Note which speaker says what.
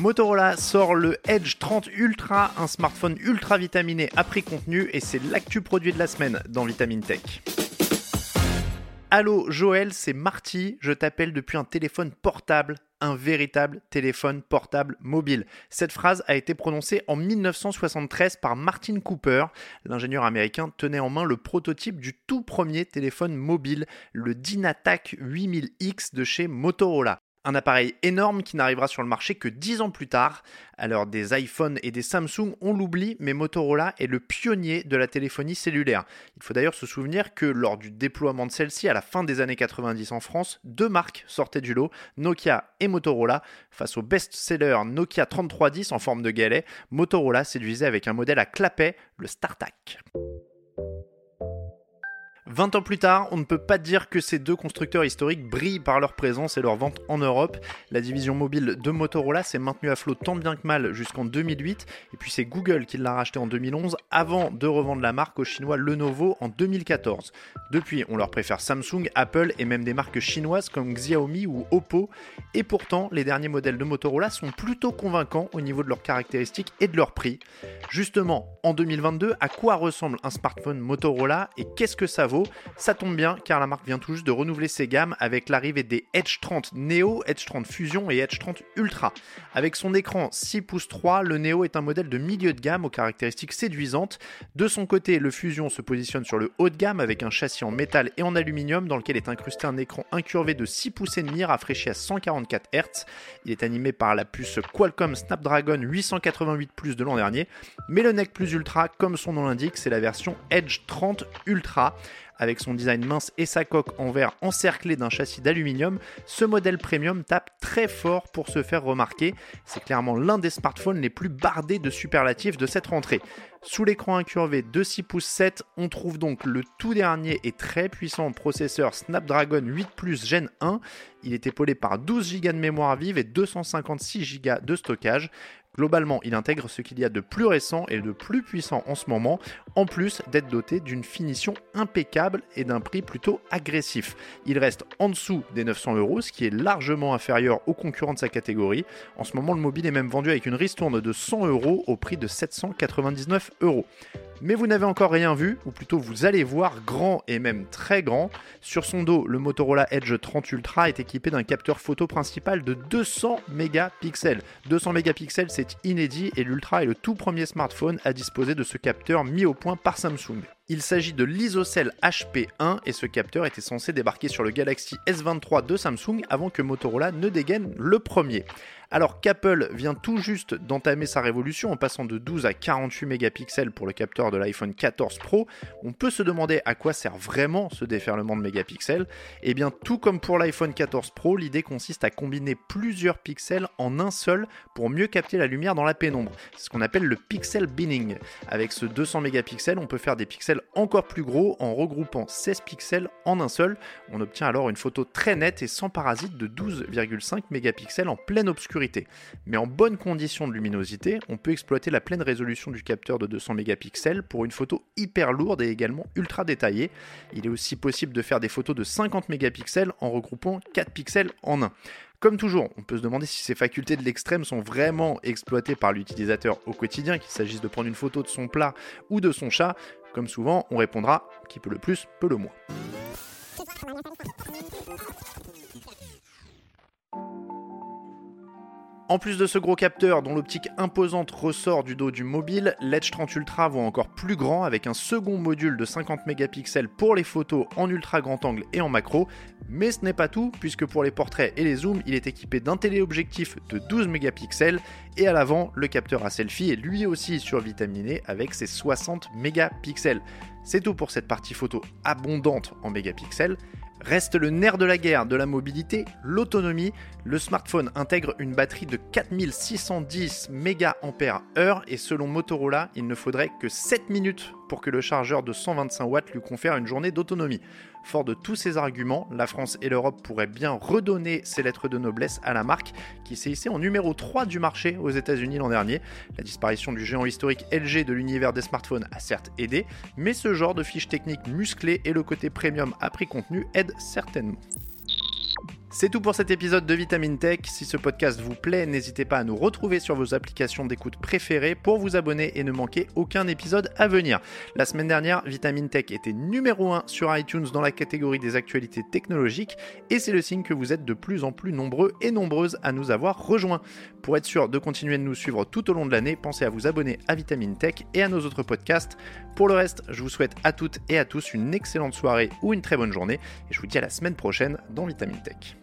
Speaker 1: Motorola sort le Edge 30 Ultra, un smartphone ultra vitaminé à prix contenu et c'est l'actu produit de la semaine dans Vitamine Tech. Allô Joël, c'est Marty, je t'appelle depuis un téléphone portable, un véritable téléphone portable mobile. Cette phrase a été prononcée en 1973 par Martin Cooper. L'ingénieur américain tenait en main le prototype du tout premier téléphone mobile, le Dynatac 8000X de chez Motorola. Un appareil énorme qui n'arrivera sur le marché que 10 ans plus tard. Alors des iPhones et des Samsung, on l'oublie, mais Motorola est le pionnier de la téléphonie cellulaire. Il faut d'ailleurs se souvenir que lors du déploiement de celle-ci à la fin des années 90 en France, deux marques sortaient du lot, Nokia et Motorola. Face au best-seller Nokia 3310 en forme de galet, Motorola séduisait avec un modèle à clapet, le StarTAC. 20 ans plus tard, on ne peut pas dire que ces deux constructeurs historiques brillent par leur présence et leur vente en Europe. La division mobile de Motorola s'est maintenue à flot tant bien que mal jusqu'en 2008, et puis c'est Google qui l'a racheté en 2011 avant de revendre la marque au chinois Lenovo en 2014. Depuis, on leur préfère Samsung, Apple et même des marques chinoises comme Xiaomi ou Oppo, et pourtant les derniers modèles de Motorola sont plutôt convaincants au niveau de leurs caractéristiques et de leur prix. Justement, en 2022, à quoi ressemble un smartphone Motorola et qu'est-ce que ça vaut? Ça tombe bien car la marque vient tout juste de renouveler ses gammes avec l'arrivée des Edge 30 Neo, Edge 30 Fusion et Edge 30 Ultra. Avec son écran 6 pouces 3, le Neo est un modèle de milieu de gamme aux caractéristiques séduisantes. De son côté, le Fusion se positionne sur le haut de gamme avec un châssis en métal et en aluminium dans lequel est incrusté un écran incurvé de 6 pouces et demi rafraîchi à 144 Hz. Il est animé par la puce Qualcomm Snapdragon 888 Plus de l'an dernier, mais le NEC Plus Ultra, comme son nom l'indique, c'est la version Edge 30 Ultra. Avec son design mince et sa coque en verre encerclée d'un châssis d'aluminium, ce modèle premium tape très fort pour se faire remarquer. C'est clairement l'un des smartphones les plus bardés de superlatifs de cette rentrée. Sous l'écran incurvé de 6 pouces 7, on trouve donc le tout dernier et très puissant processeur Snapdragon 8 Plus Gen 1. Il est épaulé par 12 Go de mémoire vive et 256 Go de stockage. Globalement, il intègre ce qu'il y a de plus récent et de plus puissant en ce moment, en plus d'être doté d'une finition impeccable et d'un prix plutôt agressif. Il reste en dessous des 900 euros, ce qui est largement inférieur aux concurrents de sa catégorie. En ce moment, le mobile est même vendu avec une ristourne de 100 euros au prix de 799 euros. Mais vous n'avez encore rien vu, ou plutôt vous allez voir grand et même très grand. Sur son dos, le Motorola Edge 30 Ultra est équipé d'un capteur photo principal de 200 mégapixels. 200 mégapixels, c'est inédit et l'Ultra est le tout premier smartphone à disposer de ce capteur mis au point par Samsung. Il s'agit de l'ISOCELL HP1 et ce capteur était censé débarquer sur le Galaxy S23 de Samsung avant que Motorola ne dégaine le premier. Alors qu'Apple vient tout juste d'entamer sa révolution en passant de 12 à 48 mégapixels pour le capteur de l'iPhone 14 Pro, on peut se demander à quoi sert vraiment ce déferlement de mégapixels. Et eh bien tout comme pour l'iPhone 14 Pro, l'idée consiste à combiner plusieurs pixels en un seul pour mieux capter la lumière dans la pénombre. C'est ce qu'on appelle le pixel binning. Avec ce 200 mégapixels, on peut faire des pixels encore plus gros en regroupant 16 pixels en un seul. On obtient alors une photo très nette et sans parasite de 12,5 mégapixels en pleine obscurité mais en bonne condition de luminosité, on peut exploiter la pleine résolution du capteur de 200 mégapixels pour une photo hyper lourde et également ultra détaillée. Il est aussi possible de faire des photos de 50 mégapixels en regroupant 4 pixels en un. Comme toujours, on peut se demander si ces facultés de l'extrême sont vraiment exploitées par l'utilisateur au quotidien, qu'il s'agisse de prendre une photo de son plat ou de son chat. Comme souvent, on répondra qui peut le plus, peut le moins. En plus de ce gros capteur dont l'optique imposante ressort du dos du mobile, l'Edge 30 Ultra voit encore plus grand avec un second module de 50 mégapixels pour les photos en ultra grand angle et en macro. Mais ce n'est pas tout puisque pour les portraits et les zooms, il est équipé d'un téléobjectif de 12 mégapixels et à l'avant, le capteur à selfie est lui aussi survitaminé avec ses 60 mégapixels. C'est tout pour cette partie photo abondante en mégapixels. Reste le nerf de la guerre de la mobilité, l'autonomie. Le smartphone intègre une batterie de 4610 mAh et selon Motorola, il ne faudrait que 7 minutes pour que le chargeur de 125 watts lui confère une journée d'autonomie. Fort de tous ces arguments, la France et l'Europe pourraient bien redonner ses lettres de noblesse à la marque qui s'est hissée en numéro 3 du marché aux États-Unis l'an dernier. La disparition du géant historique LG de l'univers des smartphones a certes aidé, mais ce genre de fiches techniques musclées et le côté premium à prix contenu aident certainement. C'est tout pour cet épisode de Vitamine Tech. Si ce podcast vous plaît, n'hésitez pas à nous retrouver sur vos applications d'écoute préférées pour vous abonner et ne manquer aucun épisode à venir. La semaine dernière, Vitamine Tech était numéro 1 sur iTunes dans la catégorie des actualités technologiques et c'est le signe que vous êtes de plus en plus nombreux et nombreuses à nous avoir rejoints. Pour être sûr de continuer de nous suivre tout au long de l'année, pensez à vous abonner à Vitamine Tech et à nos autres podcasts. Pour le reste, je vous souhaite à toutes et à tous une excellente soirée ou une très bonne journée et je vous dis à la semaine prochaine dans Vitamine Tech.